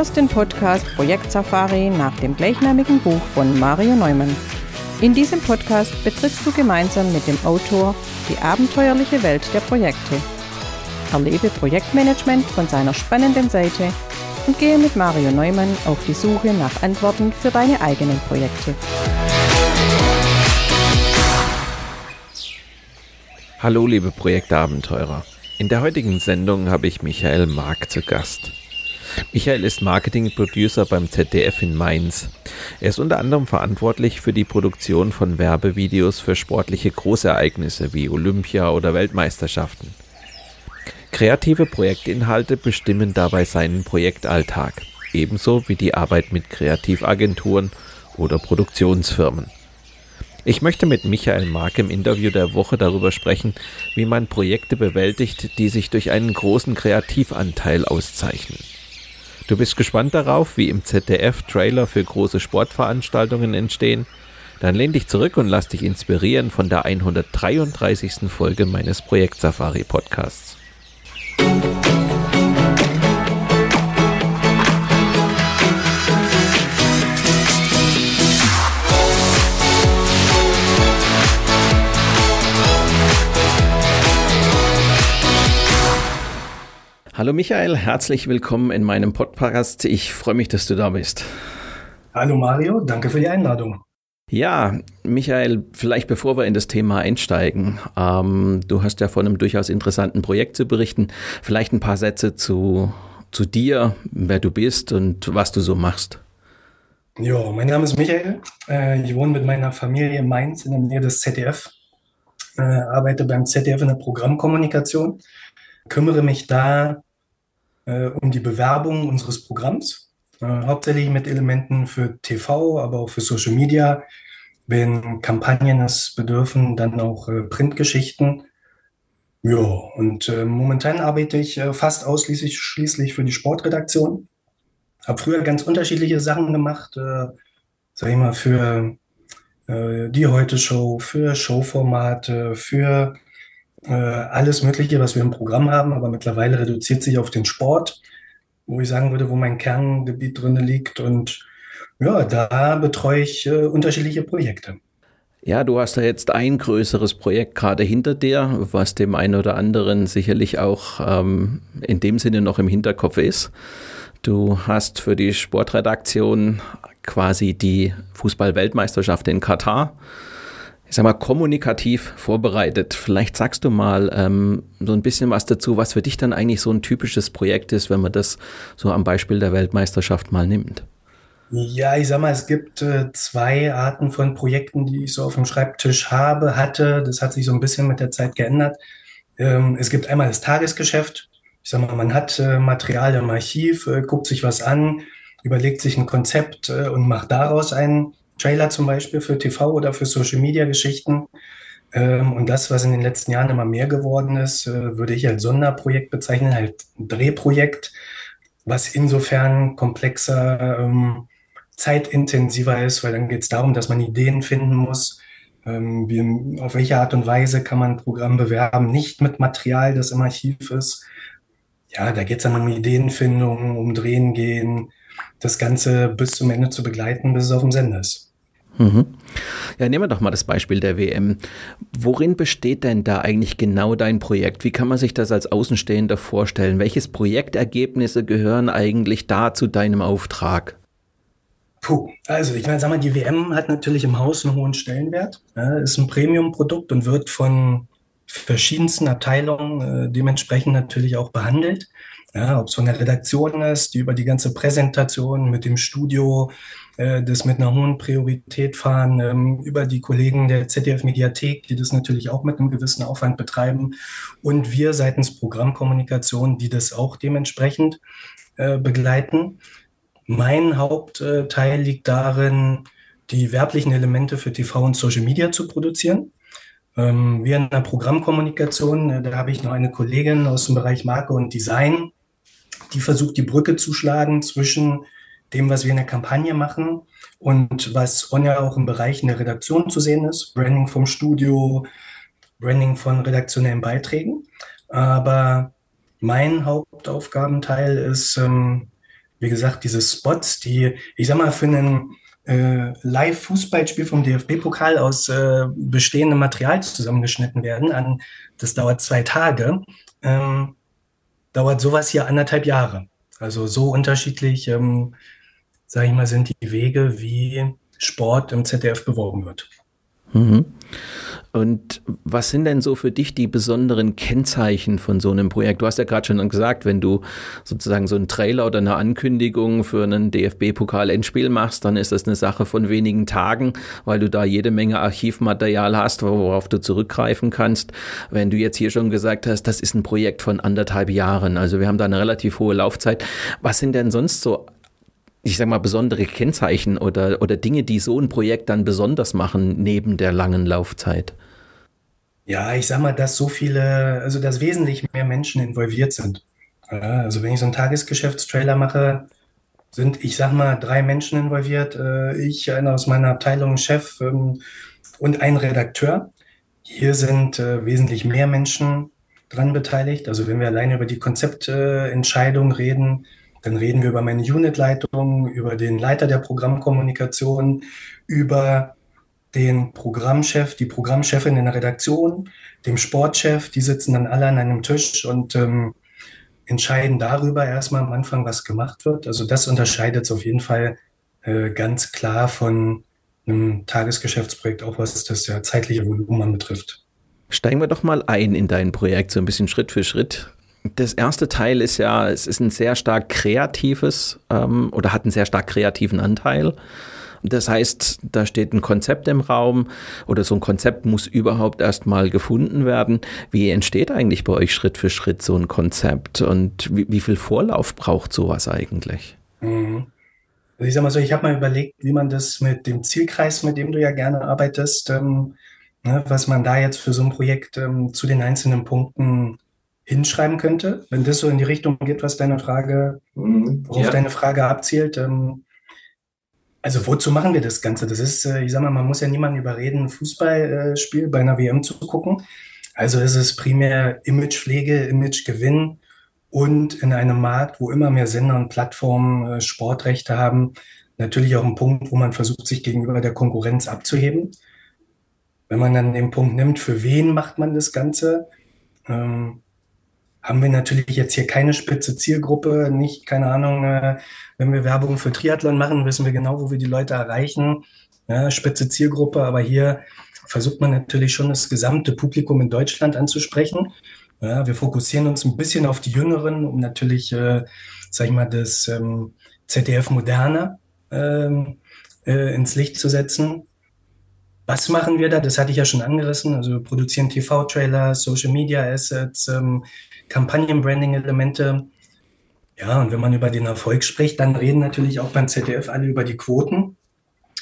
hörst den Podcast Projekt Safari nach dem gleichnamigen Buch von Mario Neumann. In diesem Podcast betrittst du gemeinsam mit dem Autor die abenteuerliche Welt der Projekte. Erlebe Projektmanagement von seiner spannenden Seite und gehe mit Mario Neumann auf die Suche nach Antworten für deine eigenen Projekte. Hallo liebe Projektabenteurer. In der heutigen Sendung habe ich Michael Mark zu Gast. Michael ist Marketing-Producer beim ZDF in Mainz. Er ist unter anderem verantwortlich für die Produktion von Werbevideos für sportliche Großereignisse wie Olympia oder Weltmeisterschaften. Kreative Projektinhalte bestimmen dabei seinen Projektalltag, ebenso wie die Arbeit mit Kreativagenturen oder Produktionsfirmen. Ich möchte mit Michael Mark im Interview der Woche darüber sprechen, wie man Projekte bewältigt, die sich durch einen großen Kreativanteil auszeichnen. Du bist gespannt darauf, wie im ZDF Trailer für große Sportveranstaltungen entstehen? Dann lehn dich zurück und lass dich inspirieren von der 133. Folge meines Projekt Safari Podcasts. Hallo Michael, herzlich willkommen in meinem Podcast. Ich freue mich, dass du da bist. Hallo Mario, danke für die Einladung. Ja, Michael, vielleicht bevor wir in das Thema einsteigen, ähm, du hast ja von einem durchaus interessanten Projekt zu berichten. Vielleicht ein paar Sätze zu, zu dir, wer du bist und was du so machst. Ja, mein Name ist Michael. Äh, ich wohne mit meiner Familie in Mainz in der Nähe des ZDF. Äh, arbeite beim ZDF in der Programmkommunikation. Kümmere mich da äh, um die Bewerbung unseres Programms, äh, hauptsächlich mit Elementen für TV, aber auch für Social Media. Wenn Kampagnen es bedürfen, dann auch äh, Printgeschichten. Ja, und äh, momentan arbeite ich äh, fast ausschließlich schließlich für die Sportredaktion. Habe früher ganz unterschiedliche Sachen gemacht, äh, sag ich mal, für die Heute-Show, für Showformate, für äh, alles Mögliche, was wir im Programm haben, aber mittlerweile reduziert sich auf den Sport, wo ich sagen würde, wo mein Kerngebiet drin liegt. Und ja, da betreue ich äh, unterschiedliche Projekte. Ja, du hast ja jetzt ein größeres Projekt gerade hinter dir, was dem einen oder anderen sicherlich auch ähm, in dem Sinne noch im Hinterkopf ist. Du hast für die Sportredaktion quasi die Fußball-Weltmeisterschaft in Katar ich sag mal, kommunikativ vorbereitet. Vielleicht sagst du mal ähm, so ein bisschen was dazu, was für dich dann eigentlich so ein typisches Projekt ist, wenn man das so am Beispiel der Weltmeisterschaft mal nimmt. Ja, ich sag mal, es gibt äh, zwei Arten von Projekten, die ich so auf dem Schreibtisch habe, hatte. Das hat sich so ein bisschen mit der Zeit geändert. Ähm, es gibt einmal das Tagesgeschäft. Ich sag mal, man hat äh, Material im Archiv, äh, guckt sich was an, überlegt sich ein Konzept äh, und macht daraus ein Trailer zum Beispiel für TV oder für Social Media Geschichten. Ähm, und das, was in den letzten Jahren immer mehr geworden ist, äh, würde ich als Sonderprojekt bezeichnen, halt ein Drehprojekt, was insofern komplexer, ähm, zeitintensiver ist, weil dann geht es darum, dass man Ideen finden muss. Ähm, wie, auf welche Art und Weise kann man ein Programm bewerben, nicht mit Material, das im Archiv ist. Ja, da geht es dann um Ideenfindung, um Drehen gehen, das Ganze bis zum Ende zu begleiten, bis es auf dem Sender ist. Mhm. Ja, nehmen wir doch mal das Beispiel der WM. Worin besteht denn da eigentlich genau dein Projekt? Wie kann man sich das als Außenstehender vorstellen? Welches Projektergebnisse gehören eigentlich da zu deinem Auftrag? Puh, also ich meine, sag mal, die WM hat natürlich im Haus einen hohen Stellenwert. Ja, ist ein Premium-Produkt und wird von verschiedensten Abteilungen äh, dementsprechend natürlich auch behandelt. Ja, ob es von der Redaktion ist, die über die ganze Präsentation mit dem Studio äh, das mit einer hohen Priorität fahren, ähm, über die Kollegen der ZDF-Mediathek, die das natürlich auch mit einem gewissen Aufwand betreiben und wir seitens Programmkommunikation, die das auch dementsprechend äh, begleiten. Mein Hauptteil liegt darin, die werblichen Elemente für TV und Social Media zu produzieren. Ähm, wir in der Programmkommunikation, äh, da habe ich noch eine Kollegin aus dem Bereich Marke und Design, die versucht, die Brücke zu schlagen zwischen dem, was wir in der Kampagne machen und was Onja auch im Bereich in der Redaktion zu sehen ist. Branding vom Studio, Branding von redaktionellen Beiträgen. Aber mein Hauptaufgabenteil ist, ähm, wie gesagt, diese Spots, die, ich sag mal, für einen äh, Live-Fußballspiel vom DFB-Pokal aus äh, bestehendem Material zusammengeschnitten werden. An, das dauert zwei Tage. Ähm, dauert sowas hier anderthalb Jahre. Also so unterschiedlich, ähm, sage ich mal, sind die Wege, wie Sport im ZDF beworben wird. Mhm. Und was sind denn so für dich die besonderen Kennzeichen von so einem Projekt? Du hast ja gerade schon gesagt, wenn du sozusagen so einen Trailer oder eine Ankündigung für einen DFB-Pokal-Endspiel machst, dann ist das eine Sache von wenigen Tagen, weil du da jede Menge Archivmaterial hast, worauf du zurückgreifen kannst. Wenn du jetzt hier schon gesagt hast, das ist ein Projekt von anderthalb Jahren, also wir haben da eine relativ hohe Laufzeit. Was sind denn sonst so ich sag mal, besondere Kennzeichen oder, oder Dinge, die so ein Projekt dann besonders machen, neben der langen Laufzeit? Ja, ich sag mal, dass so viele, also dass wesentlich mehr Menschen involviert sind. Also wenn ich so einen Tagesgeschäftstrailer mache, sind, ich sag mal, drei Menschen involviert. Äh, ich, einer aus meiner Abteilung, Chef ähm, und ein Redakteur. Hier sind äh, wesentlich mehr Menschen dran beteiligt. Also wenn wir alleine über die Konzeptentscheidung reden, dann reden wir über meine Unitleitung, über den Leiter der Programmkommunikation, über den Programmchef, die Programmchefin in der Redaktion, dem Sportchef. Die sitzen dann alle an einem Tisch und ähm, entscheiden darüber erstmal am Anfang, was gemacht wird. Also das unterscheidet es auf jeden Fall äh, ganz klar von einem Tagesgeschäftsprojekt, auch was das ja zeitliche Volumen betrifft. Steigen wir doch mal ein in dein Projekt, so ein bisschen Schritt für Schritt. Das erste Teil ist ja, es ist ein sehr stark kreatives ähm, oder hat einen sehr stark kreativen Anteil. Das heißt, da steht ein Konzept im Raum oder so ein Konzept muss überhaupt erstmal gefunden werden. Wie entsteht eigentlich bei euch Schritt für Schritt so ein Konzept und wie, wie viel Vorlauf braucht sowas eigentlich? Mhm. Also ich sag mal so, ich habe mal überlegt, wie man das mit dem Zielkreis, mit dem du ja gerne arbeitest, ähm, ne, was man da jetzt für so ein Projekt ähm, zu den einzelnen Punkten hinschreiben könnte, wenn das so in die Richtung geht, was deine Frage, mhm. worauf ja. deine Frage abzielt. Ähm, also wozu machen wir das Ganze? Das ist, äh, ich sag mal, man muss ja niemanden überreden, ein Fußballspiel bei einer WM zu gucken. Also ist es primär Imagepflege, Imagegewinn und in einem Markt, wo immer mehr Sender und Plattformen äh, Sportrechte haben, natürlich auch ein Punkt, wo man versucht, sich gegenüber der Konkurrenz abzuheben. Wenn man dann den Punkt nimmt, für wen macht man das Ganze? Ähm, haben wir natürlich jetzt hier keine spitze Zielgruppe, nicht, keine Ahnung, äh, wenn wir Werbung für Triathlon machen, wissen wir genau, wo wir die Leute erreichen. Ja, spitze Zielgruppe, aber hier versucht man natürlich schon das gesamte Publikum in Deutschland anzusprechen. Ja, wir fokussieren uns ein bisschen auf die Jüngeren, um natürlich, äh, sag ich mal, das ähm, ZDF Moderne ähm, äh, ins Licht zu setzen. Was machen wir da? Das hatte ich ja schon angerissen. Also wir produzieren TV-Trailer, Social Media Assets, ähm, Kampagnen-Branding-Elemente. Ja, und wenn man über den Erfolg spricht, dann reden natürlich auch beim ZDF alle über die Quoten,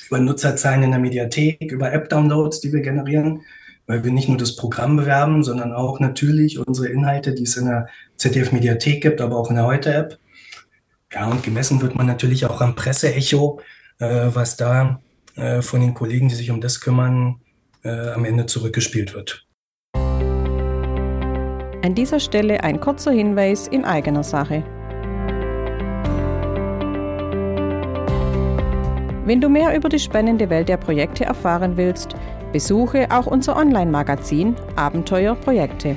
über Nutzerzahlen in der Mediathek, über App-Downloads, die wir generieren, weil wir nicht nur das Programm bewerben, sondern auch natürlich unsere Inhalte, die es in der ZDF-Mediathek gibt, aber auch in der Heute-App. Ja, und gemessen wird man natürlich auch am Presseecho, äh, was da äh, von den Kollegen, die sich um das kümmern, äh, am Ende zurückgespielt wird. An dieser Stelle ein kurzer Hinweis in eigener Sache. Wenn du mehr über die spannende Welt der Projekte erfahren willst, besuche auch unser Online-Magazin Abenteuer Projekte.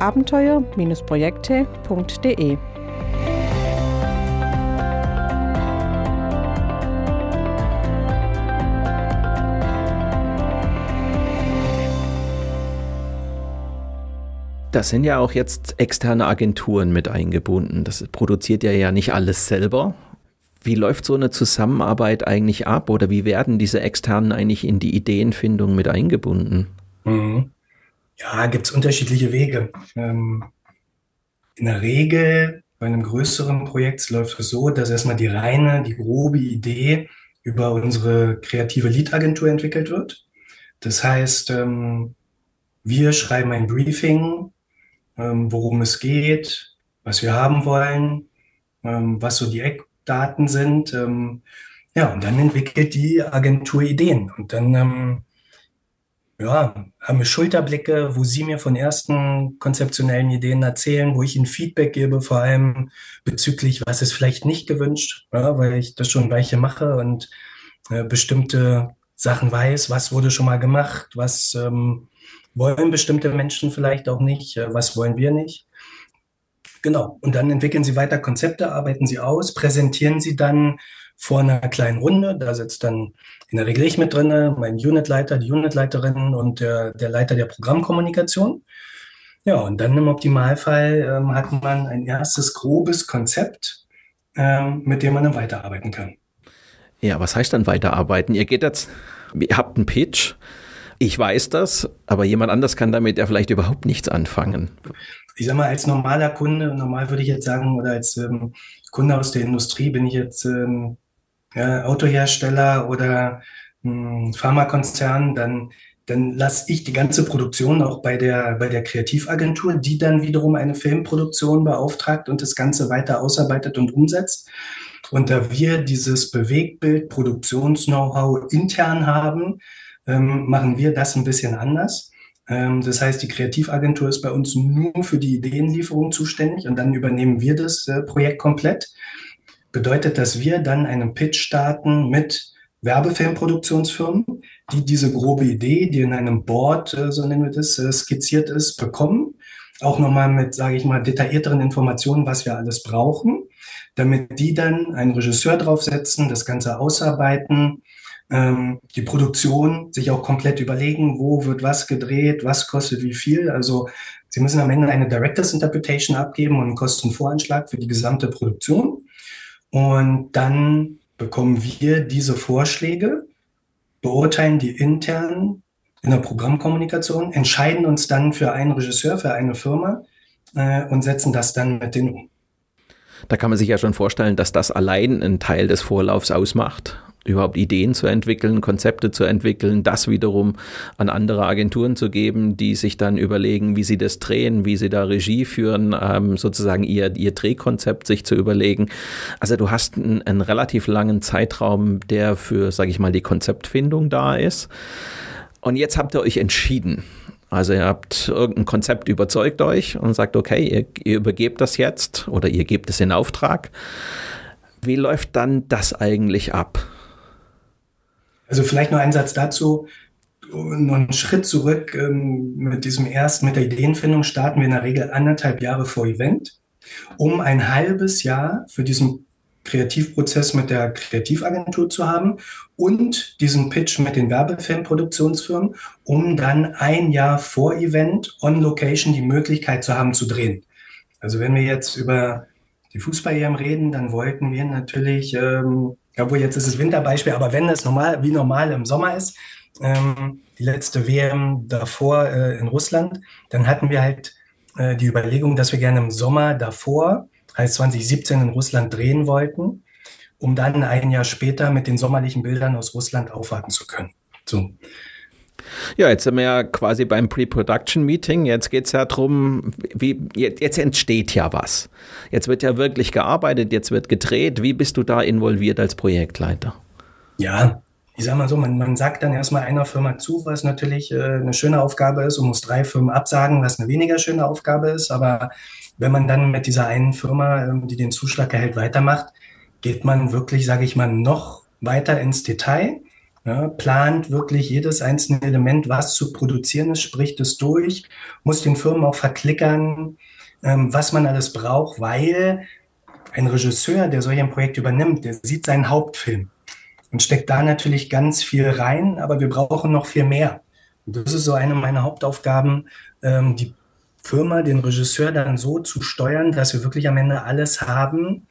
abenteuer-projekte.de. Da sind ja auch jetzt externe Agenturen mit eingebunden. Das produziert ja ja nicht alles selber. Wie läuft so eine Zusammenarbeit eigentlich ab oder wie werden diese externen eigentlich in die Ideenfindung mit eingebunden? Mhm. Ja, gibt es unterschiedliche Wege. Ähm, in der Regel Bei einem größeren Projekt läuft es so, dass erstmal die reine, die grobe Idee über unsere kreative Lead-Agentur entwickelt wird. Das heißt, ähm, wir schreiben ein Briefing, ähm, worum es geht, was wir haben wollen, ähm, was so die Eckdaten sind. Ähm, ja, und dann entwickelt die Agentur Ideen. Und dann ähm, ja, haben wir Schulterblicke, wo Sie mir von ersten konzeptionellen Ideen erzählen, wo ich Ihnen Feedback gebe, vor allem bezüglich, was ist vielleicht nicht gewünscht, ja, weil ich das schon Weiche mache und äh, bestimmte Sachen weiß, was wurde schon mal gemacht, was ähm, wollen bestimmte Menschen vielleicht auch nicht, äh, was wollen wir nicht. Genau. Und dann entwickeln Sie weiter Konzepte, arbeiten Sie aus, präsentieren Sie dann vor einer kleinen Runde. Da sitzt dann in der Regel ich mit drin, mein Unitleiter, die Unitleiterin und der, der Leiter der Programmkommunikation. Ja, und dann im Optimalfall ähm, hat man ein erstes grobes Konzept, ähm, mit dem man dann weiterarbeiten kann. Ja, was heißt dann weiterarbeiten? Ihr geht jetzt, ihr habt einen Pitch, ich weiß das, aber jemand anders kann damit ja vielleicht überhaupt nichts anfangen. Ich sag mal, als normaler Kunde, normal würde ich jetzt sagen, oder als ähm, Kunde aus der Industrie bin ich jetzt ähm, ja, Autohersteller oder mh, hm, Pharmakonzern, dann dann lasse ich die ganze Produktion auch bei der, bei der Kreativagentur, die dann wiederum eine Filmproduktion beauftragt und das Ganze weiter ausarbeitet und umsetzt. Und da wir dieses Bewegtbild, Produktions-Know-how intern haben, ähm, machen wir das ein bisschen anders. Ähm, das heißt, die Kreativagentur ist bei uns nur für die Ideenlieferung zuständig und dann übernehmen wir das äh, Projekt komplett bedeutet, dass wir dann einen Pitch starten mit Werbefilmproduktionsfirmen, die diese grobe Idee, die in einem Board, äh, so nennen wir das, äh, skizziert ist, bekommen. Auch nochmal mit, sage ich mal, detaillierteren Informationen, was wir alles brauchen, damit die dann einen Regisseur draufsetzen, das Ganze ausarbeiten, ähm, die Produktion sich auch komplett überlegen, wo wird was gedreht, was kostet wie viel. Also sie müssen am Ende eine Directors Interpretation abgeben und einen Kostenvoranschlag für die gesamte Produktion. Und dann bekommen wir diese Vorschläge, beurteilen die intern in der Programmkommunikation, entscheiden uns dann für einen Regisseur, für eine Firma äh, und setzen das dann mit denen um. Da kann man sich ja schon vorstellen, dass das allein einen Teil des Vorlaufs ausmacht überhaupt Ideen zu entwickeln, Konzepte zu entwickeln, das wiederum an andere Agenturen zu geben, die sich dann überlegen, wie sie das drehen, wie sie da Regie führen, ähm, sozusagen ihr, ihr Drehkonzept sich zu überlegen. Also du hast einen, einen relativ langen Zeitraum, der für, sage ich mal, die Konzeptfindung da ist. Und jetzt habt ihr euch entschieden. Also ihr habt irgendein Konzept überzeugt euch und sagt, okay, ihr, ihr übergebt das jetzt oder ihr gebt es in Auftrag. Wie läuft dann das eigentlich ab? Also vielleicht noch ein Satz dazu. Noch einen Schritt zurück ähm, mit diesem ersten, mit der Ideenfindung starten wir in der Regel anderthalb Jahre vor Event, um ein halbes Jahr für diesen Kreativprozess mit der Kreativagentur zu haben und diesen Pitch mit den Werbefilmproduktionsfirmen, um dann ein Jahr vor Event on Location die Möglichkeit zu haben zu drehen. Also wenn wir jetzt über die Fußball-EM reden, dann wollten wir natürlich ähm, obwohl jetzt ist es Winterbeispiel, aber wenn es normal, wie normal im Sommer ist, ähm, die letzte WM davor äh, in Russland, dann hatten wir halt äh, die Überlegung, dass wir gerne im Sommer davor, heißt 2017 in Russland drehen wollten, um dann ein Jahr später mit den sommerlichen Bildern aus Russland aufwarten zu können. So. Ja, jetzt sind wir ja quasi beim Pre-Production-Meeting. Jetzt geht es ja darum, wie, jetzt entsteht ja was. Jetzt wird ja wirklich gearbeitet, jetzt wird gedreht. Wie bist du da involviert als Projektleiter? Ja, ich sag mal so, man, man sagt dann erstmal einer Firma zu, was natürlich äh, eine schöne Aufgabe ist und muss drei Firmen absagen, was eine weniger schöne Aufgabe ist. Aber wenn man dann mit dieser einen Firma, ähm, die den Zuschlag erhält, weitermacht, geht man wirklich, sage ich mal, noch weiter ins Detail ja, plant wirklich jedes einzelne Element, was zu produzieren ist, spricht es durch, muss den Firmen auch verklickern, ähm, was man alles braucht, weil ein Regisseur, der solch ein Projekt übernimmt, der sieht seinen Hauptfilm und steckt da natürlich ganz viel rein, aber wir brauchen noch viel mehr. Und das ist so eine meiner Hauptaufgaben, ähm, die Firma, den Regisseur dann so zu steuern, dass wir wirklich am Ende alles haben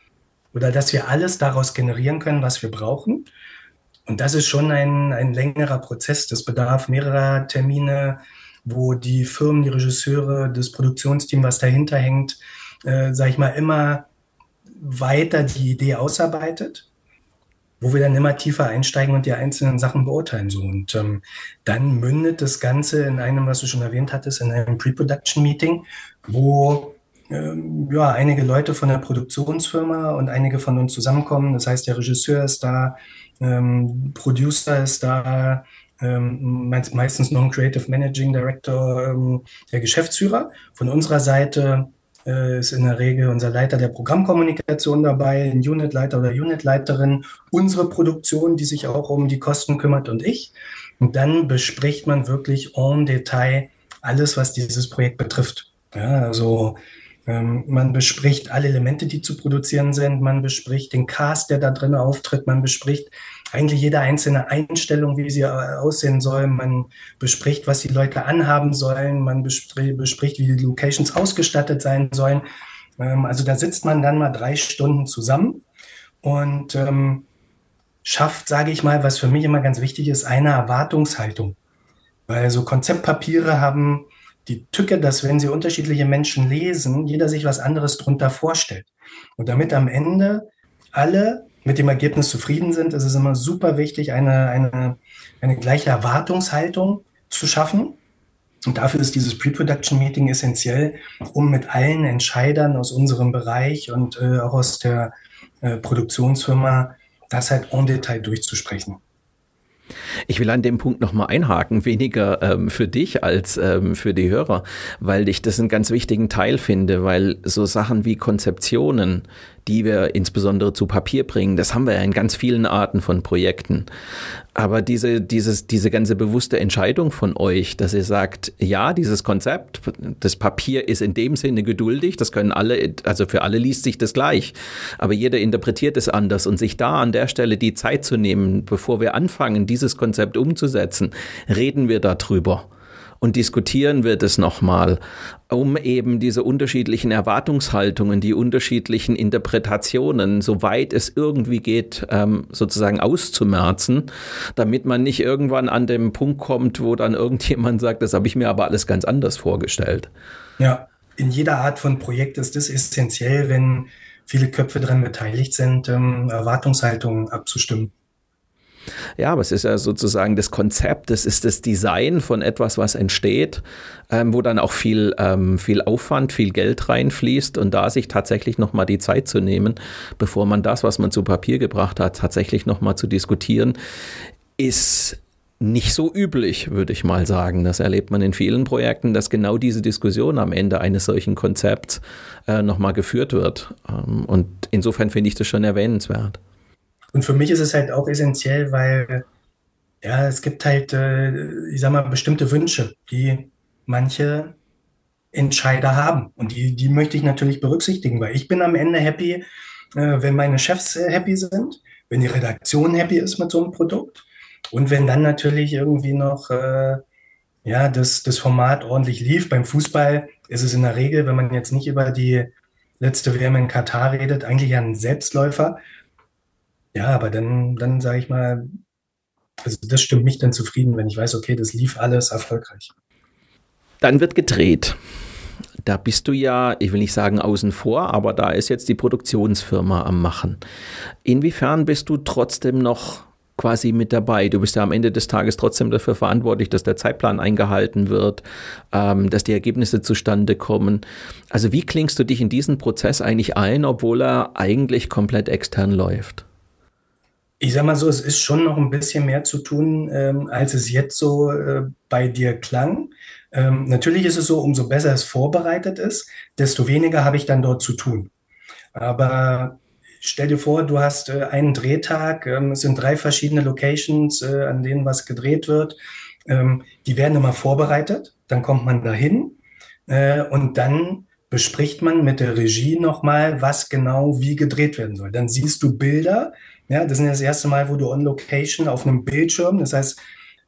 oder dass wir alles daraus generieren können, was wir brauchen. Und das ist schon ein, ein längerer Prozess. Das bedarf mehrerer Termine, wo die Firmen, die Regisseure, das Produktionsteam, was dahinter hängt, äh, sag ich mal, immer weiter die Idee ausarbeitet, wo wir dann immer tiefer einsteigen und die einzelnen Sachen beurteilen. So. Und ähm, dann mündet das Ganze in einem, was du schon erwähnt hattest, in einem Pre-Production-Meeting, wo ähm, ja, einige Leute von der Produktionsfirma und einige von uns zusammenkommen. Das heißt, der Regisseur ist da, ähm, Producer ist da, ähm, meistens noch ein Creative Managing Director, ähm, der Geschäftsführer. Von unserer Seite äh, ist in der Regel unser Leiter der Programmkommunikation dabei, ein Unitleiter oder Unitleiterin, unsere Produktion, die sich auch um die Kosten kümmert und ich. Und dann bespricht man wirklich en Detail alles, was dieses Projekt betrifft. Ja, also man bespricht alle Elemente, die zu produzieren sind. Man bespricht den Cast, der da drin auftritt. Man bespricht eigentlich jede einzelne Einstellung, wie sie äh, aussehen soll. Man bespricht, was die Leute anhaben sollen. Man bespricht, wie die Locations ausgestattet sein sollen. Ähm, also da sitzt man dann mal drei Stunden zusammen und ähm, schafft, sage ich mal, was für mich immer ganz wichtig ist, eine Erwartungshaltung. Weil so Konzeptpapiere haben die Tücke, dass wenn sie unterschiedliche Menschen lesen, jeder sich was anderes drunter vorstellt. Und damit am Ende alle mit dem Ergebnis zufrieden sind, ist es immer super wichtig, eine, eine, eine gleiche Erwartungshaltung zu schaffen. Und dafür ist dieses Pre-Production-Meeting essentiell, um mit allen Entscheidern aus unserem Bereich und äh, auch aus der äh, Produktionsfirma das halt en Detail durchzusprechen. Ich will an dem Punkt nochmal einhaken, weniger ähm, für dich als ähm, für die Hörer, weil ich das einen ganz wichtigen Teil finde, weil so Sachen wie Konzeptionen, die wir insbesondere zu Papier bringen. Das haben wir ja in ganz vielen Arten von Projekten. Aber diese, dieses, diese ganze bewusste Entscheidung von euch, dass ihr sagt, ja, dieses Konzept, das Papier ist in dem Sinne geduldig, das können alle, also für alle liest sich das gleich. Aber jeder interpretiert es anders und sich da an der Stelle die Zeit zu nehmen, bevor wir anfangen, dieses Konzept umzusetzen, reden wir darüber und diskutieren wir das nochmal, um eben diese unterschiedlichen Erwartungshaltungen, die unterschiedlichen Interpretationen, soweit es irgendwie geht, ähm, sozusagen auszumerzen, damit man nicht irgendwann an dem Punkt kommt, wo dann irgendjemand sagt, das habe ich mir aber alles ganz anders vorgestellt. Ja, in jeder Art von Projekt ist es essentiell, wenn viele Köpfe daran beteiligt sind, ähm, Erwartungshaltungen abzustimmen. Ja, aber es ist ja sozusagen das Konzept, es ist das Design von etwas, was entsteht, ähm, wo dann auch viel, ähm, viel Aufwand, viel Geld reinfließt und da sich tatsächlich nochmal die Zeit zu nehmen, bevor man das, was man zu Papier gebracht hat, tatsächlich nochmal zu diskutieren, ist nicht so üblich, würde ich mal sagen. Das erlebt man in vielen Projekten, dass genau diese Diskussion am Ende eines solchen Konzepts äh, nochmal geführt wird. Ähm, und insofern finde ich das schon erwähnenswert. Und für mich ist es halt auch essentiell, weil ja, es gibt halt, äh, ich sag mal, bestimmte Wünsche, die manche Entscheider haben. Und die, die möchte ich natürlich berücksichtigen, weil ich bin am Ende happy, äh, wenn meine Chefs äh, happy sind, wenn die Redaktion happy ist mit so einem Produkt und wenn dann natürlich irgendwie noch äh, ja, das, das Format ordentlich lief. Beim Fußball ist es in der Regel, wenn man jetzt nicht über die letzte WM in Katar redet, eigentlich ein Selbstläufer. Ja, aber dann, dann sage ich mal, also das stimmt mich dann zufrieden, wenn ich weiß, okay, das lief alles erfolgreich. Dann wird gedreht. Da bist du ja, ich will nicht sagen außen vor, aber da ist jetzt die Produktionsfirma am Machen. Inwiefern bist du trotzdem noch quasi mit dabei? Du bist ja am Ende des Tages trotzdem dafür verantwortlich, dass der Zeitplan eingehalten wird, ähm, dass die Ergebnisse zustande kommen. Also wie klingst du dich in diesen Prozess eigentlich ein, obwohl er eigentlich komplett extern läuft? Ich sag mal so, es ist schon noch ein bisschen mehr zu tun, ähm, als es jetzt so äh, bei dir klang. Ähm, natürlich ist es so, umso besser es vorbereitet ist, desto weniger habe ich dann dort zu tun. Aber stell dir vor, du hast äh, einen Drehtag, ähm, es sind drei verschiedene Locations, äh, an denen was gedreht wird. Ähm, die werden immer vorbereitet, dann kommt man dahin äh, und dann bespricht man mit der Regie nochmal, was genau wie gedreht werden soll. Dann siehst du Bilder, ja, das ist das erste Mal, wo du on Location auf einem Bildschirm, das heißt,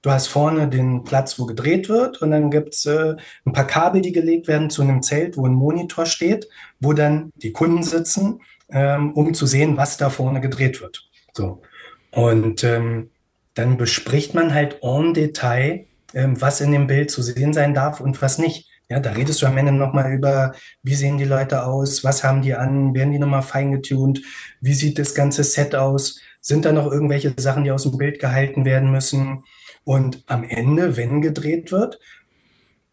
du hast vorne den Platz, wo gedreht wird und dann gibt's äh, ein paar Kabel, die gelegt werden zu einem Zelt, wo ein Monitor steht, wo dann die Kunden sitzen, ähm, um zu sehen, was da vorne gedreht wird. So. Und ähm, dann bespricht man halt en Detail, ähm, was in dem Bild zu sehen sein darf und was nicht. Ja, da redest du am Ende nochmal über, wie sehen die Leute aus, was haben die an, werden die nochmal feingetunt, wie sieht das ganze Set aus, sind da noch irgendwelche Sachen, die aus dem Bild gehalten werden müssen. Und am Ende, wenn gedreht wird,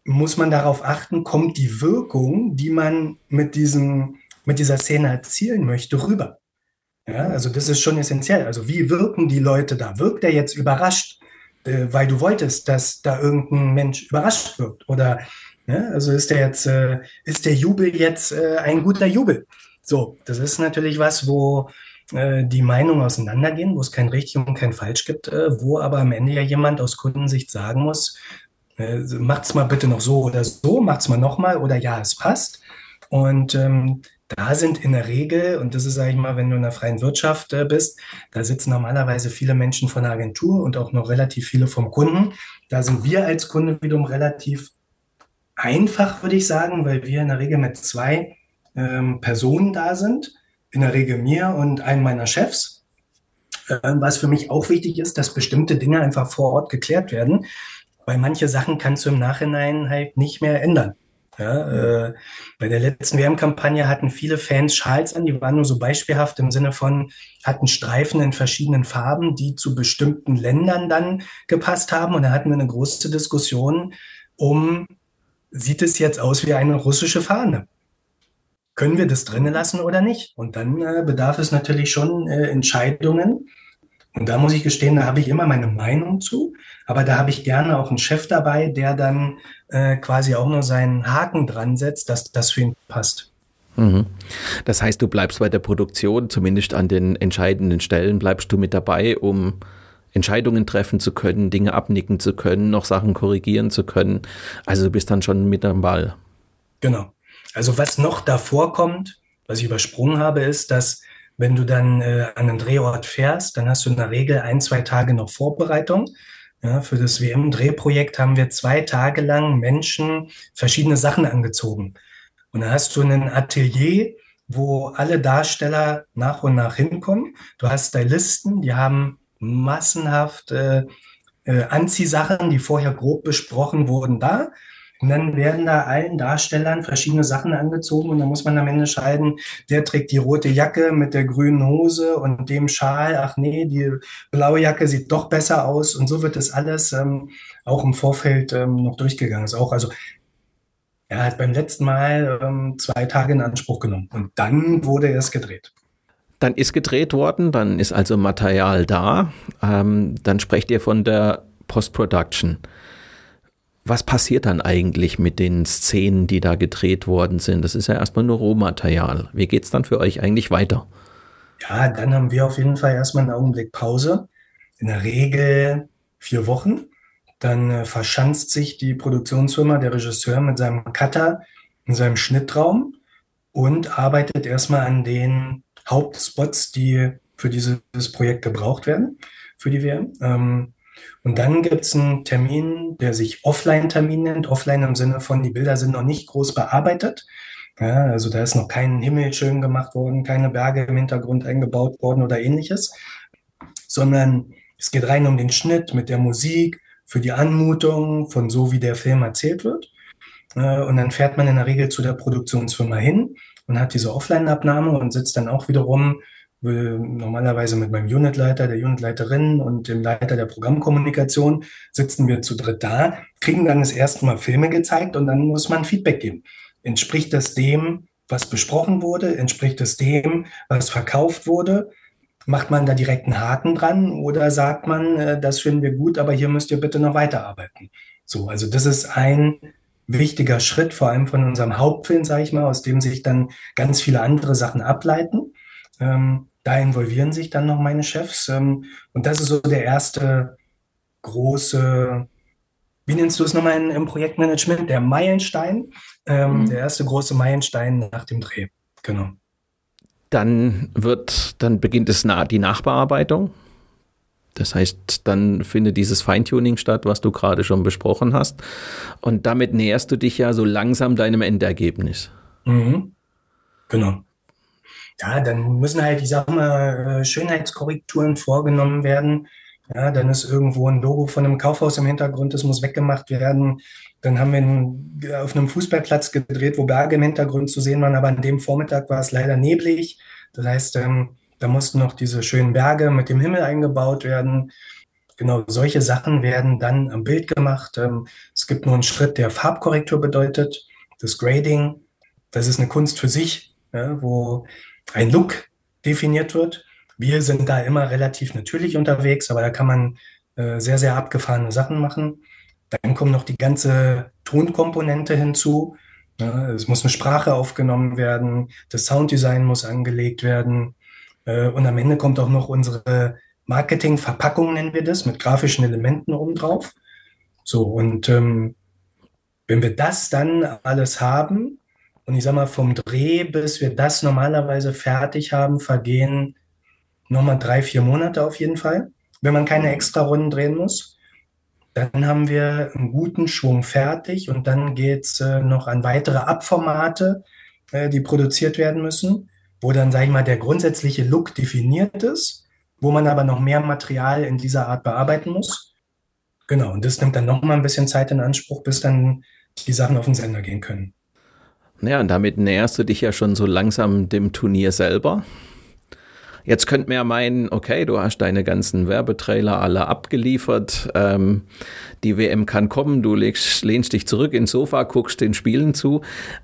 muss man darauf achten, kommt die Wirkung, die man mit diesem, mit dieser Szene erzielen möchte, rüber. Ja, also das ist schon essentiell. Also wie wirken die Leute da? Wirkt er jetzt überrascht, äh, weil du wolltest, dass da irgendein Mensch überrascht wird? Oder ja, also ist der jetzt, äh, ist der Jubel jetzt äh, ein guter Jubel? So, das ist natürlich was, wo äh, die Meinungen auseinandergehen, wo es kein richtig und kein falsch gibt, äh, wo aber am Ende ja jemand aus Kundensicht sagen muss, äh, macht's mal bitte noch so oder so, macht's mal nochmal oder ja, es passt. Und ähm, da sind in der Regel, und das ist, sage ich mal, wenn du in der freien Wirtschaft äh, bist, da sitzen normalerweise viele Menschen von der Agentur und auch noch relativ viele vom Kunden. Da sind wir als Kunde wiederum relativ einfach, würde ich sagen, weil wir in der Regel mit zwei ähm, Personen da sind. In der Regel mir und einem meiner Chefs. Ähm, was für mich auch wichtig ist, dass bestimmte Dinge einfach vor Ort geklärt werden, weil manche Sachen kannst du im Nachhinein halt nicht mehr ändern. Ja, äh, bei der letzten WM-Kampagne hatten viele Fans Schals an, die waren nur so beispielhaft im Sinne von, hatten Streifen in verschiedenen Farben, die zu bestimmten Ländern dann gepasst haben. Und da hatten wir eine große Diskussion um, sieht es jetzt aus wie eine russische Fahne? Können wir das drinnen lassen oder nicht? Und dann äh, bedarf es natürlich schon äh, Entscheidungen, und da muss ich gestehen, da habe ich immer meine Meinung zu, aber da habe ich gerne auch einen Chef dabei, der dann äh, quasi auch nur seinen Haken dran setzt, dass das für ihn passt. Mhm. Das heißt, du bleibst bei der Produktion, zumindest an den entscheidenden Stellen, bleibst du mit dabei, um Entscheidungen treffen zu können, Dinge abnicken zu können, noch Sachen korrigieren zu können. Also du bist dann schon mit am Ball. Genau. Also was noch davor kommt, was ich übersprungen habe, ist, dass wenn du dann äh, an einen Drehort fährst, dann hast du in der Regel ein, zwei Tage noch Vorbereitung. Ja, für das WM-Drehprojekt haben wir zwei Tage lang Menschen verschiedene Sachen angezogen. Und dann hast du ein Atelier, wo alle Darsteller nach und nach hinkommen. Du hast Stylisten, die haben massenhaft äh, Anziehsachen, die vorher grob besprochen wurden, da. Und dann werden da allen Darstellern verschiedene Sachen angezogen und dann muss man am Ende entscheiden, der trägt die rote Jacke mit der grünen Hose und dem Schal. Ach nee, die blaue Jacke sieht doch besser aus. Und so wird das alles ähm, auch im Vorfeld ähm, noch durchgegangen. Ist auch also er hat beim letzten Mal ähm, zwei Tage in Anspruch genommen und dann wurde es gedreht. Dann ist gedreht worden, dann ist also Material da. Ähm, dann sprecht ihr von der Post-Production was passiert dann eigentlich mit den Szenen, die da gedreht worden sind? Das ist ja erstmal nur Rohmaterial. Wie geht es dann für euch eigentlich weiter? Ja, dann haben wir auf jeden Fall erstmal einen Augenblick Pause. In der Regel vier Wochen. Dann äh, verschanzt sich die Produktionsfirma, der Regisseur mit seinem Cutter in seinem Schnittraum und arbeitet erstmal an den Hauptspots, die für dieses Projekt gebraucht werden, für die WM. Ähm, und dann gibt es einen Termin, der sich Offline-Termin nennt. Offline im Sinne von, die Bilder sind noch nicht groß bearbeitet. Ja, also da ist noch kein Himmel schön gemacht worden, keine Berge im Hintergrund eingebaut worden oder ähnliches, sondern es geht rein um den Schnitt mit der Musik, für die Anmutung von so, wie der Film erzählt wird. Und dann fährt man in der Regel zu der Produktionsfirma hin und hat diese Offline-Abnahme und sitzt dann auch wiederum normalerweise mit meinem Unitleiter, der Unitleiterin und dem Leiter der Programmkommunikation sitzen wir zu dritt da, kriegen dann das erste Mal Filme gezeigt und dann muss man Feedback geben. Entspricht das dem, was besprochen wurde? Entspricht es dem, was verkauft wurde? Macht man da direkt einen Haken dran oder sagt man, äh, das finden wir gut, aber hier müsst ihr bitte noch weiterarbeiten? So, also das ist ein wichtiger Schritt, vor allem von unserem Hauptfilm, sage ich mal, aus dem sich dann ganz viele andere Sachen ableiten. Ähm, da involvieren sich dann noch meine Chefs. Ähm, und das ist so der erste große, wie nennst du es nochmal in, im Projektmanagement? Der Meilenstein. Ähm, mhm. Der erste große Meilenstein nach dem Dreh. Genau. Dann wird, dann beginnt es na, die Nachbearbeitung. Das heißt, dann findet dieses Feintuning statt, was du gerade schon besprochen hast. Und damit näherst du dich ja so langsam deinem Endergebnis. Mhm. Genau ja, dann müssen halt, ich sag mal, äh, Schönheitskorrekturen vorgenommen werden. Ja, dann ist irgendwo ein Logo von einem Kaufhaus im Hintergrund, das muss weggemacht werden. Dann haben wir einen, auf einem Fußballplatz gedreht, wo Berge im Hintergrund zu sehen waren, aber an dem Vormittag war es leider neblig. Das heißt, ähm, da mussten noch diese schönen Berge mit dem Himmel eingebaut werden. Genau, solche Sachen werden dann am Bild gemacht. Ähm, es gibt nur einen Schritt, der Farbkorrektur bedeutet, das Grading. Das ist eine Kunst für sich, wo ein Look definiert wird. Wir sind da immer relativ natürlich unterwegs, aber da kann man äh, sehr, sehr abgefahrene Sachen machen. Dann kommt noch die ganze Tonkomponente hinzu. Es muss eine Sprache aufgenommen werden, das Sounddesign muss angelegt werden. Äh, und am Ende kommt auch noch unsere Marketingverpackung, nennen wir das, mit grafischen Elementen obendrauf. So, und ähm, wenn wir das dann alles haben, und ich sag mal, vom Dreh bis wir das normalerweise fertig haben, vergehen nochmal drei, vier Monate auf jeden Fall, wenn man keine extra Runden drehen muss. Dann haben wir einen guten Schwung fertig und dann geht's äh, noch an weitere Abformate, äh, die produziert werden müssen, wo dann, sage ich mal, der grundsätzliche Look definiert ist, wo man aber noch mehr Material in dieser Art bearbeiten muss. Genau, und das nimmt dann nochmal ein bisschen Zeit in Anspruch, bis dann die Sachen auf den Sender gehen können. Ja, und damit näherst du dich ja schon so langsam dem Turnier selber. Jetzt könnte man ja meinen, okay, du hast deine ganzen Werbetrailer alle abgeliefert, ähm, die WM kann kommen, du legst, lehnst dich zurück ins Sofa, guckst den Spielen zu,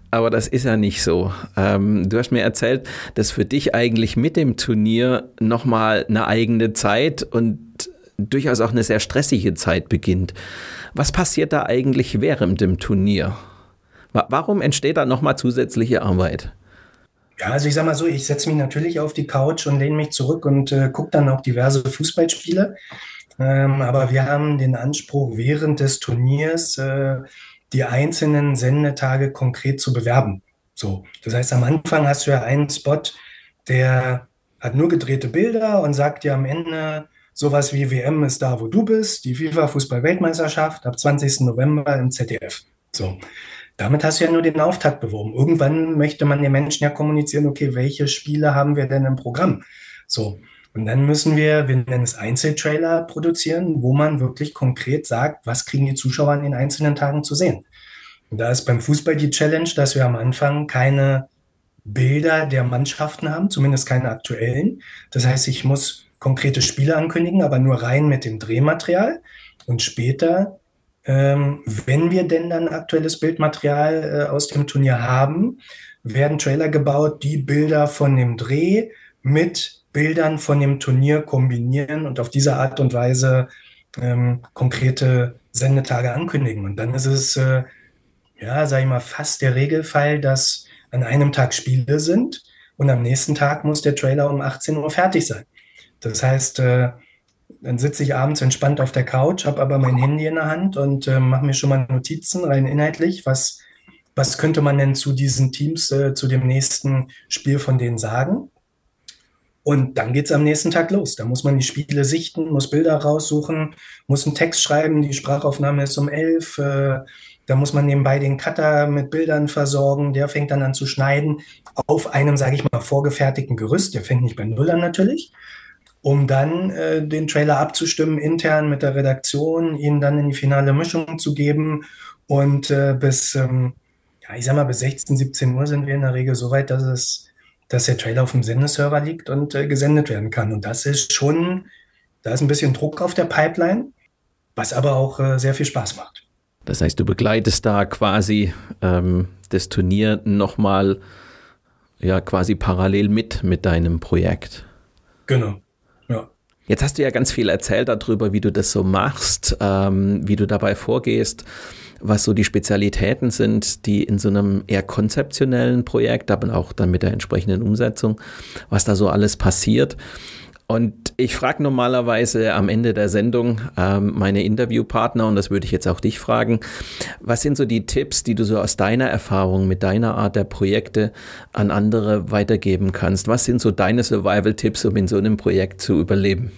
aber das ist ja nicht so. Ähm, du hast mir erzählt, dass für dich eigentlich mit dem Turnier nochmal eine eigene Zeit und durchaus auch eine sehr stressige Zeit beginnt. Was passiert da eigentlich während dem Turnier? Warum entsteht da nochmal zusätzliche Arbeit? Ja, also ich sag mal so, ich setze mich natürlich auf die Couch und lehne mich zurück und äh, gucke dann auch diverse Fußballspiele. Ähm, aber wir haben den Anspruch, während des Turniers äh, die einzelnen Sendetage konkret zu bewerben. So, das heißt, am Anfang hast du ja einen Spot, der hat nur gedrehte Bilder und sagt dir am Ende, sowas wie WM ist da, wo du bist, die FIFA Fußball-Weltmeisterschaft ab 20. November im ZDF. So. Damit hast du ja nur den Auftakt beworben. Irgendwann möchte man den Menschen ja kommunizieren, okay, welche Spiele haben wir denn im Programm? So. Und dann müssen wir, wir nennen es Einzeltrailer produzieren, wo man wirklich konkret sagt, was kriegen die Zuschauer an den einzelnen Tagen zu sehen. Und da ist beim Fußball die Challenge, dass wir am Anfang keine Bilder der Mannschaften haben, zumindest keine aktuellen. Das heißt, ich muss konkrete Spiele ankündigen, aber nur rein mit dem Drehmaterial. Und später ähm, wenn wir denn dann aktuelles Bildmaterial äh, aus dem Turnier haben, werden Trailer gebaut, die Bilder von dem Dreh mit Bildern von dem Turnier kombinieren und auf diese Art und Weise ähm, konkrete Sendetage ankündigen. Und dann ist es, äh, ja, sag ich mal, fast der Regelfall, dass an einem Tag Spiele sind und am nächsten Tag muss der Trailer um 18 Uhr fertig sein. Das heißt, äh, dann sitze ich abends entspannt auf der Couch, habe aber mein Handy in der Hand und äh, mache mir schon mal Notizen rein inhaltlich. Was, was könnte man denn zu diesen Teams, äh, zu dem nächsten Spiel von denen sagen? Und dann geht es am nächsten Tag los. Da muss man die Spiele sichten, muss Bilder raussuchen, muss einen Text schreiben. Die Sprachaufnahme ist um elf. Äh, da muss man nebenbei den Cutter mit Bildern versorgen. Der fängt dann an zu schneiden auf einem, sage ich mal, vorgefertigten Gerüst. Der fängt nicht bei Null an natürlich um dann äh, den Trailer abzustimmen intern mit der Redaktion, ihn dann in die finale Mischung zu geben und äh, bis, ähm, ja, ich sag mal, bis 16, 17 Uhr sind wir in der Regel so weit, dass es, dass der Trailer auf dem Sendeserver liegt und äh, gesendet werden kann. Und das ist schon, da ist ein bisschen Druck auf der Pipeline, was aber auch äh, sehr viel Spaß macht. Das heißt, du begleitest da quasi ähm, das Turnier nochmal ja quasi parallel mit mit deinem Projekt. Genau. Jetzt hast du ja ganz viel erzählt darüber, wie du das so machst, ähm, wie du dabei vorgehst, was so die Spezialitäten sind, die in so einem eher konzeptionellen Projekt, aber auch dann mit der entsprechenden Umsetzung, was da so alles passiert. Und ich frage normalerweise am Ende der Sendung ähm, meine Interviewpartner, und das würde ich jetzt auch dich fragen, was sind so die Tipps, die du so aus deiner Erfahrung mit deiner Art der Projekte an andere weitergeben kannst? Was sind so deine Survival-Tipps, um in so einem Projekt zu überleben?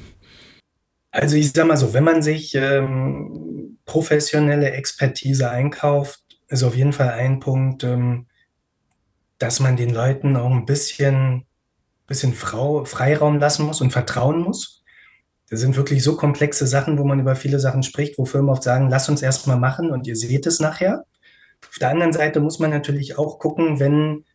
Also ich sage mal so, wenn man sich ähm, professionelle Expertise einkauft, ist auf jeden Fall ein Punkt, ähm, dass man den Leuten auch ein bisschen bisschen Frau, Freiraum lassen muss und vertrauen muss. Das sind wirklich so komplexe Sachen, wo man über viele Sachen spricht, wo Firmen oft sagen, lass uns erstmal machen und ihr seht es nachher. Auf der anderen Seite muss man natürlich auch gucken, wenn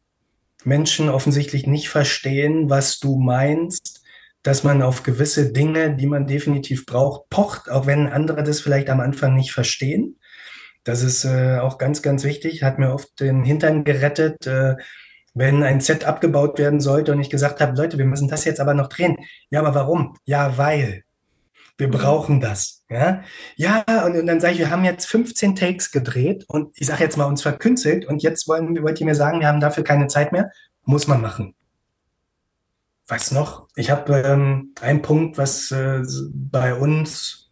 Menschen offensichtlich nicht verstehen, was du meinst, dass man auf gewisse Dinge, die man definitiv braucht, pocht, auch wenn andere das vielleicht am Anfang nicht verstehen. Das ist äh, auch ganz, ganz wichtig, hat mir oft den Hintern gerettet, äh, wenn ein Set abgebaut werden sollte und ich gesagt habe, Leute, wir müssen das jetzt aber noch drehen. Ja, aber warum? Ja, weil. Wir brauchen das. Ja, ja und, und dann sage ich, wir haben jetzt 15 Takes gedreht und ich sage jetzt mal uns verkünstelt und jetzt wollen, wollt ihr mir sagen, wir haben dafür keine Zeit mehr. Muss man machen. Was noch? Ich habe ähm, einen Punkt, was äh, bei uns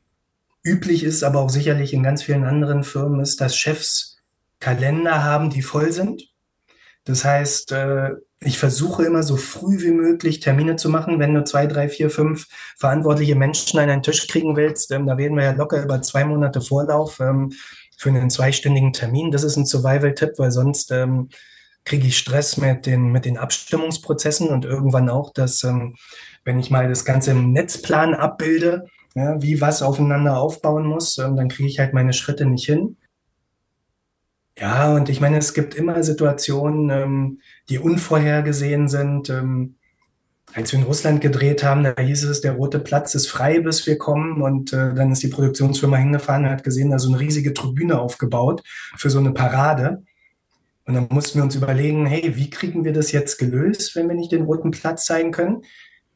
üblich ist, aber auch sicherlich in ganz vielen anderen Firmen ist, dass Chefs Kalender haben, die voll sind. Das heißt, äh, ich versuche immer so früh wie möglich Termine zu machen. Wenn du zwei, drei, vier, fünf verantwortliche Menschen an einen Tisch kriegen willst, ähm, da reden wir ja locker über zwei Monate Vorlauf ähm, für einen zweistündigen Termin. Das ist ein Survival-Tipp, weil sonst ähm, kriege ich Stress mit den, mit den Abstimmungsprozessen und irgendwann auch, dass, wenn ich mal das Ganze im Netzplan abbilde, ja, wie was aufeinander aufbauen muss, dann kriege ich halt meine Schritte nicht hin. Ja, und ich meine, es gibt immer Situationen, ähm, die unvorhergesehen sind. Ähm, als wir in Russland gedreht haben, da hieß es, der rote Platz ist frei, bis wir kommen. Und äh, dann ist die Produktionsfirma hingefahren und hat gesehen, da so eine riesige Tribüne aufgebaut für so eine Parade. Und dann mussten wir uns überlegen, hey, wie kriegen wir das jetzt gelöst, wenn wir nicht den roten Platz zeigen können?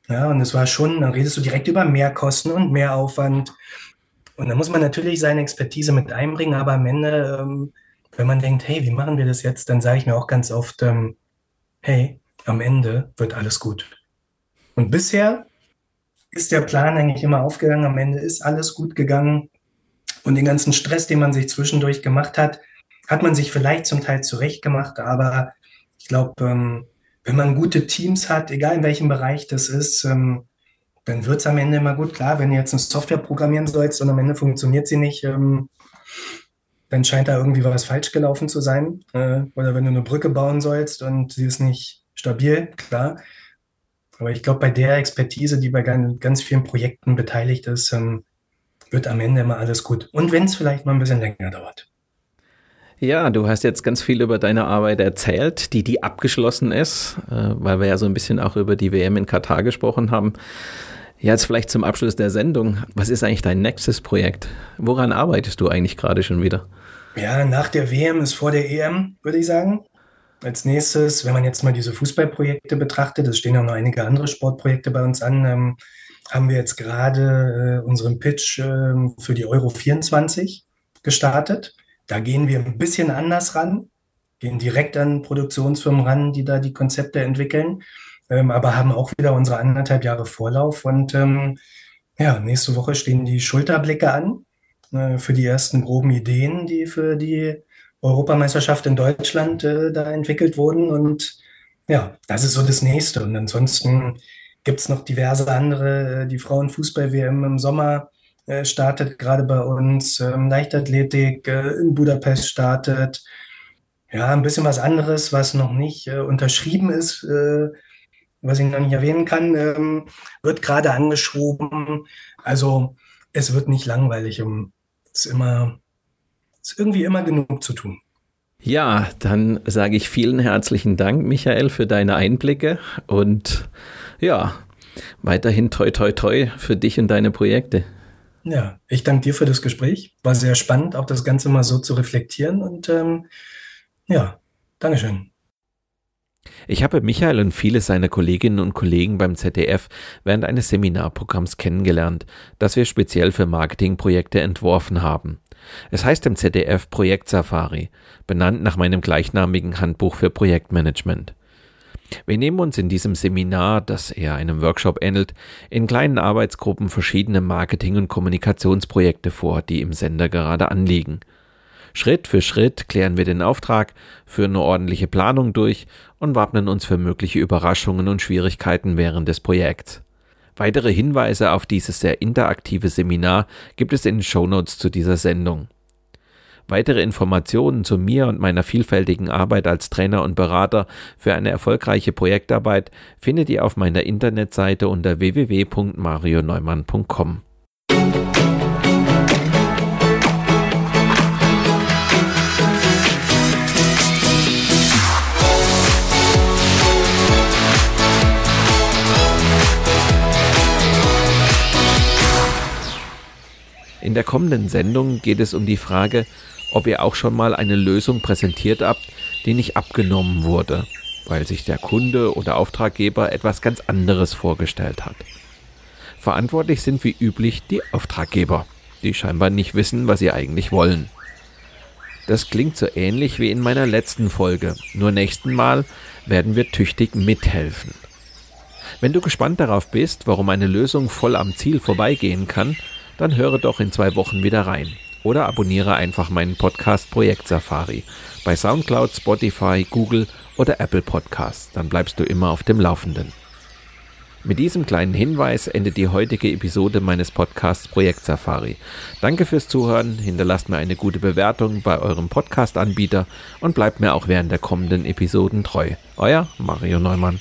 Ja, und es war schon, dann redest du direkt über Mehrkosten und Mehraufwand. Und dann muss man natürlich seine Expertise mit einbringen, aber am Ende ähm, wenn man denkt, hey, wie machen wir das jetzt, dann sage ich mir auch ganz oft, ähm, hey, am Ende wird alles gut. Und bisher ist der Plan eigentlich immer aufgegangen, am Ende ist alles gut gegangen. Und den ganzen Stress, den man sich zwischendurch gemacht hat, hat man sich vielleicht zum Teil zurecht gemacht, aber ich glaube, ähm, wenn man gute Teams hat, egal in welchem Bereich das ist, ähm, dann wird es am Ende immer gut. Klar, wenn du jetzt eine Software programmieren sollst und am Ende funktioniert sie nicht, ähm, dann scheint da irgendwie was falsch gelaufen zu sein. Äh, oder wenn du eine Brücke bauen sollst und sie ist nicht stabil, klar. Aber ich glaube, bei der Expertise, die bei ganz vielen Projekten beteiligt ist, ähm, wird am Ende immer alles gut. Und wenn es vielleicht mal ein bisschen länger dauert. Ja, du hast jetzt ganz viel über deine Arbeit erzählt, die die abgeschlossen ist, äh, weil wir ja so ein bisschen auch über die WM in Katar gesprochen haben. Jetzt vielleicht zum Abschluss der Sendung. Was ist eigentlich dein nächstes Projekt? Woran arbeitest du eigentlich gerade schon wieder? Ja, nach der WM ist vor der EM, würde ich sagen. Als nächstes, wenn man jetzt mal diese Fußballprojekte betrachtet, es stehen auch noch einige andere Sportprojekte bei uns an, ähm, haben wir jetzt gerade äh, unseren Pitch äh, für die Euro 24 gestartet. Da gehen wir ein bisschen anders ran, gehen direkt an Produktionsfirmen ran, die da die Konzepte entwickeln, ähm, aber haben auch wieder unsere anderthalb Jahre Vorlauf. Und ähm, ja, nächste Woche stehen die Schulterblicke an äh, für die ersten groben Ideen, die für die Europameisterschaft in Deutschland äh, da entwickelt wurden. Und ja, das ist so das Nächste. Und ansonsten gibt es noch diverse andere. Äh, die Frauenfußball-WM im Sommer äh, startet gerade bei uns. Ähm, Leichtathletik äh, in Budapest startet. Ja, ein bisschen was anderes, was noch nicht äh, unterschrieben ist, was ich noch nicht erwähnen kann, ähm, wird gerade angeschoben. Also es wird nicht langweilig im ist immer, ist irgendwie immer genug zu tun. Ja, dann sage ich vielen herzlichen Dank, Michael, für deine Einblicke und ja, weiterhin toi toi toi für dich und deine Projekte. Ja, ich danke dir für das Gespräch. War sehr spannend, auch das Ganze mal so zu reflektieren und ähm, ja, Dankeschön. Ich habe Michael und viele seiner Kolleginnen und Kollegen beim ZDF während eines Seminarprogramms kennengelernt, das wir speziell für Marketingprojekte entworfen haben. Es heißt im ZDF Projekt Safari, benannt nach meinem gleichnamigen Handbuch für Projektmanagement. Wir nehmen uns in diesem Seminar, das eher einem Workshop ähnelt, in kleinen Arbeitsgruppen verschiedene Marketing- und Kommunikationsprojekte vor, die im Sender gerade anliegen – Schritt für Schritt klären wir den Auftrag, führen eine ordentliche Planung durch und wappnen uns für mögliche Überraschungen und Schwierigkeiten während des Projekts. Weitere Hinweise auf dieses sehr interaktive Seminar gibt es in den Shownotes zu dieser Sendung. Weitere Informationen zu mir und meiner vielfältigen Arbeit als Trainer und Berater für eine erfolgreiche Projektarbeit findet ihr auf meiner Internetseite unter www.marioneumann.com. In der kommenden Sendung geht es um die Frage, ob ihr auch schon mal eine Lösung präsentiert habt, die nicht abgenommen wurde, weil sich der Kunde oder Auftraggeber etwas ganz anderes vorgestellt hat. Verantwortlich sind wie üblich die Auftraggeber, die scheinbar nicht wissen, was sie eigentlich wollen. Das klingt so ähnlich wie in meiner letzten Folge, nur nächsten Mal werden wir tüchtig mithelfen. Wenn du gespannt darauf bist, warum eine Lösung voll am Ziel vorbeigehen kann, dann höre doch in zwei Wochen wieder rein. Oder abonniere einfach meinen Podcast Projekt Safari bei SoundCloud, Spotify, Google oder Apple Podcasts. Dann bleibst du immer auf dem Laufenden. Mit diesem kleinen Hinweis endet die heutige Episode meines Podcasts Projekt Safari. Danke fürs Zuhören, hinterlasst mir eine gute Bewertung bei eurem Podcast-Anbieter und bleibt mir auch während der kommenden Episoden treu. Euer Mario Neumann.